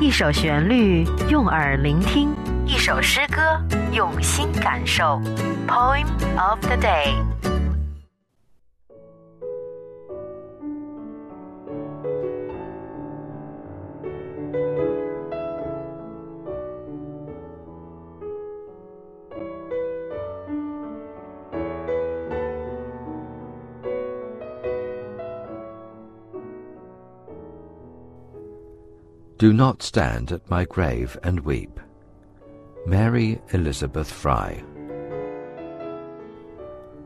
一首旋律，用耳聆听；一首诗歌，用心感受。Poem of the day。Do not stand at my grave and weep. Mary Elizabeth Fry.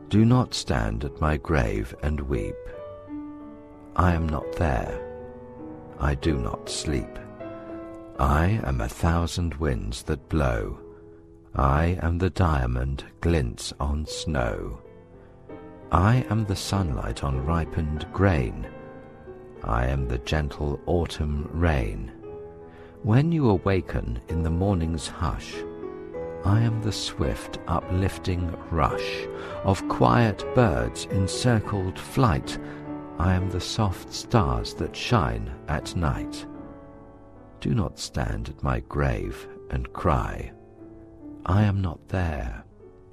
Do not stand at my grave and weep. I am not there. I do not sleep. I am a thousand winds that blow. I am the diamond glints on snow. I am the sunlight on ripened grain. I am the gentle autumn rain. When you awaken in the morning's hush, I am the swift uplifting rush of quiet birds in circled flight. I am the soft stars that shine at night. Do not stand at my grave and cry. I am not there.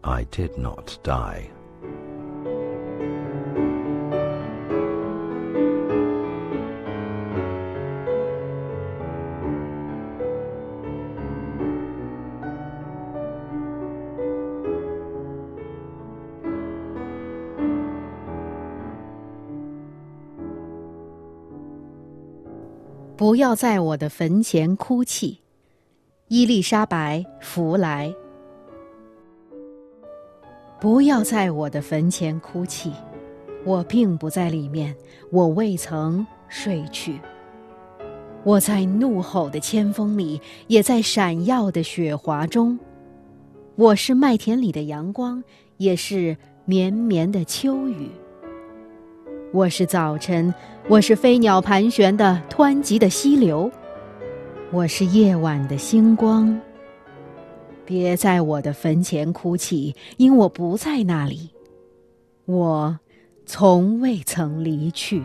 I did not die. 不要在我的坟前哭泣，伊丽莎白·弗莱。不要在我的坟前哭泣，我并不在里面，我未曾睡去。我在怒吼的千峰里，也在闪耀的雪华中。我是麦田里的阳光，也是绵绵的秋雨。我是早晨。我是飞鸟盘旋的湍急的溪流，我是夜晚的星光。别在我的坟前哭泣，因我不在那里，我从未曾离去。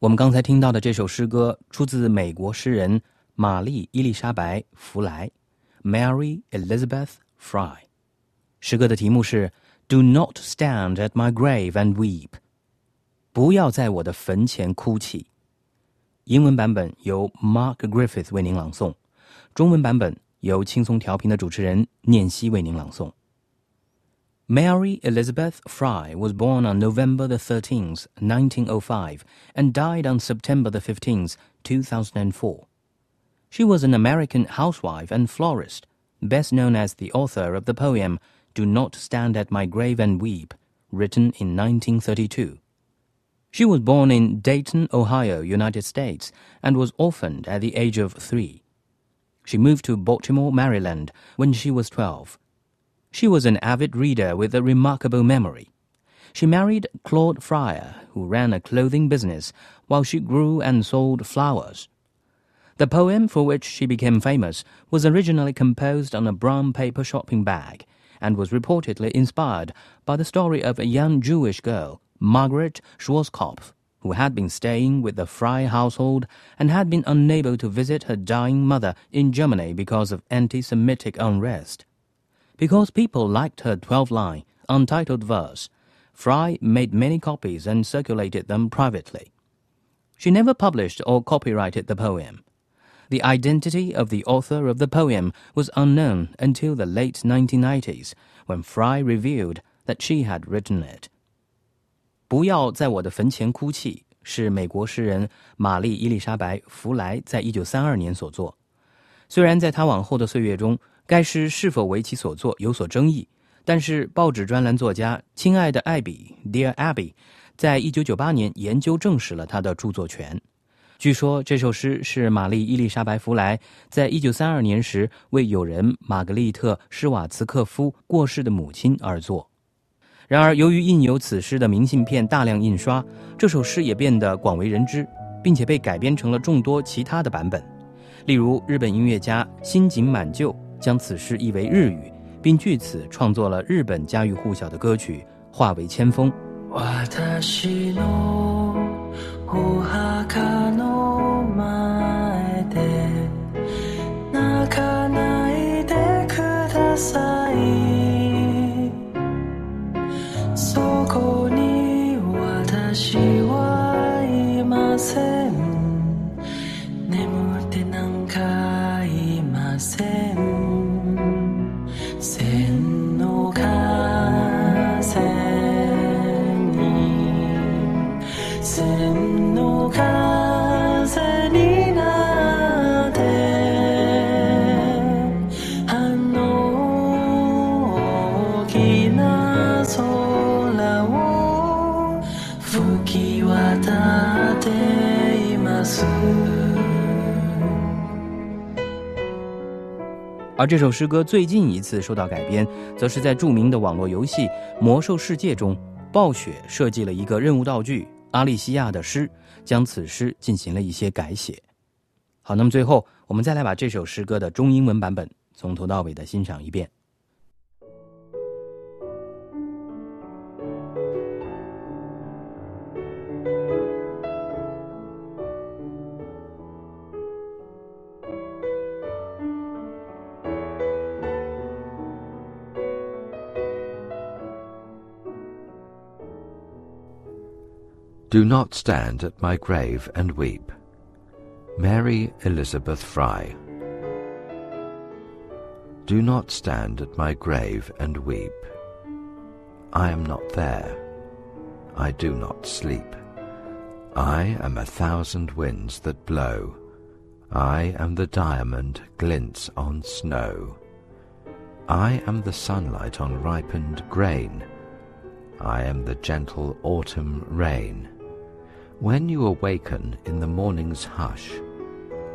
我们刚才听到的这首诗歌出自美国诗人玛丽伊丽莎白弗莱 （Mary Elizabeth Fry）。诗歌的题目是 “Do not stand at my grave and weep”，不要在我的坟前哭泣。英文版本由 Mark Griffith 为您朗诵，中文版本由轻松调频的主持人念希为您朗诵。Mary Elizabeth Fry was born on November the 13th, 1905, and died on September the 15th, 2004. She was an American housewife and florist, best known as the author of the poem Do Not Stand at My Grave and Weep, written in 1932. She was born in Dayton, Ohio, United States, and was orphaned at the age of three. She moved to Baltimore, Maryland, when she was 12 she was an avid reader with a remarkable memory. She married Claude Fryer, who ran a clothing business while she grew and sold flowers. The poem for which she became famous was originally composed on a brown paper shopping bag and was reportedly inspired by the story of a young Jewish girl, Margaret Schwarzkopf, who had been staying with the Fry household and had been unable to visit her dying mother in Germany because of anti Semitic unrest. Because people liked her 12 line, untitled verse, Fry made many copies and circulated them privately. She never published or copyrighted the poem. The identity of the author of the poem was unknown until the late 1990s when Fry revealed that she had written it. 不要在我的坟前哭泣是美国诗人玛丽伊丽莎白弗莱在一九三二年所作。虽然在他往后的岁月中， 该诗是否为其所作有所争议，但是报纸专栏作家亲爱的艾比 （Dear Abby） 在一九九八年研究证实了他的著作权。据说这首诗是玛丽伊丽莎白弗莱在一九三二年时为友人玛格丽特施瓦茨克夫过世的母亲而作。然而，由于印有此诗的明信片大量印刷，这首诗也变得广为人知，并且被改编成了众多其他的版本。例如，日本音乐家新井满就将此事译为日语，并据此创作了日本家喻户晓的歌曲《化为千风》。而这首诗歌最近一次受到改编，则是在著名的网络游戏《魔兽世界》中，暴雪设计了一个任务道具——阿利西亚的诗，将此诗进行了一些改写。好，那么最后，我们再来把这首诗歌的中英文版本从头到尾的欣赏一遍。Do not stand at my grave and weep. Mary Elizabeth Fry. Do not stand at my grave and weep. I am not there. I do not sleep. I am a thousand winds that blow. I am the diamond glints on snow. I am the sunlight on ripened grain. I am the gentle autumn rain. When you awaken in the morning's hush,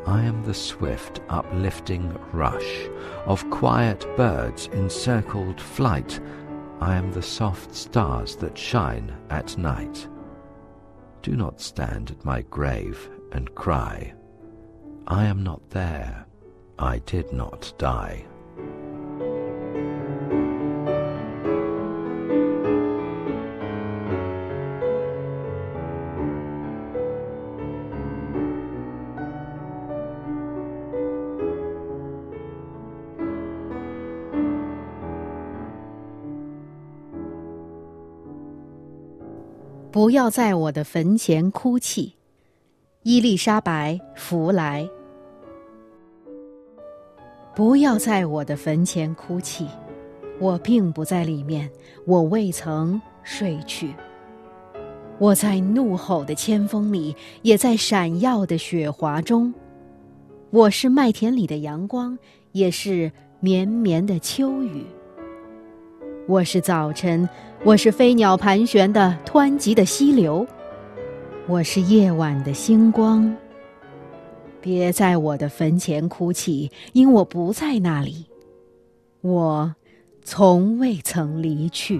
I am the swift uplifting rush of quiet birds in circled flight. I am the soft stars that shine at night. Do not stand at my grave and cry. I am not there. I did not die. 不要在我的坟前哭泣，伊丽莎白·弗莱。不要在我的坟前哭泣，我并不在里面，我未曾睡去。我在怒吼的千峰里，也在闪耀的雪华中。我是麦田里的阳光，也是绵绵的秋雨。我是早晨，我是飞鸟盘旋的湍急的溪流，我是夜晚的星光。别在我的坟前哭泣，因我不在那里，我从未曾离去。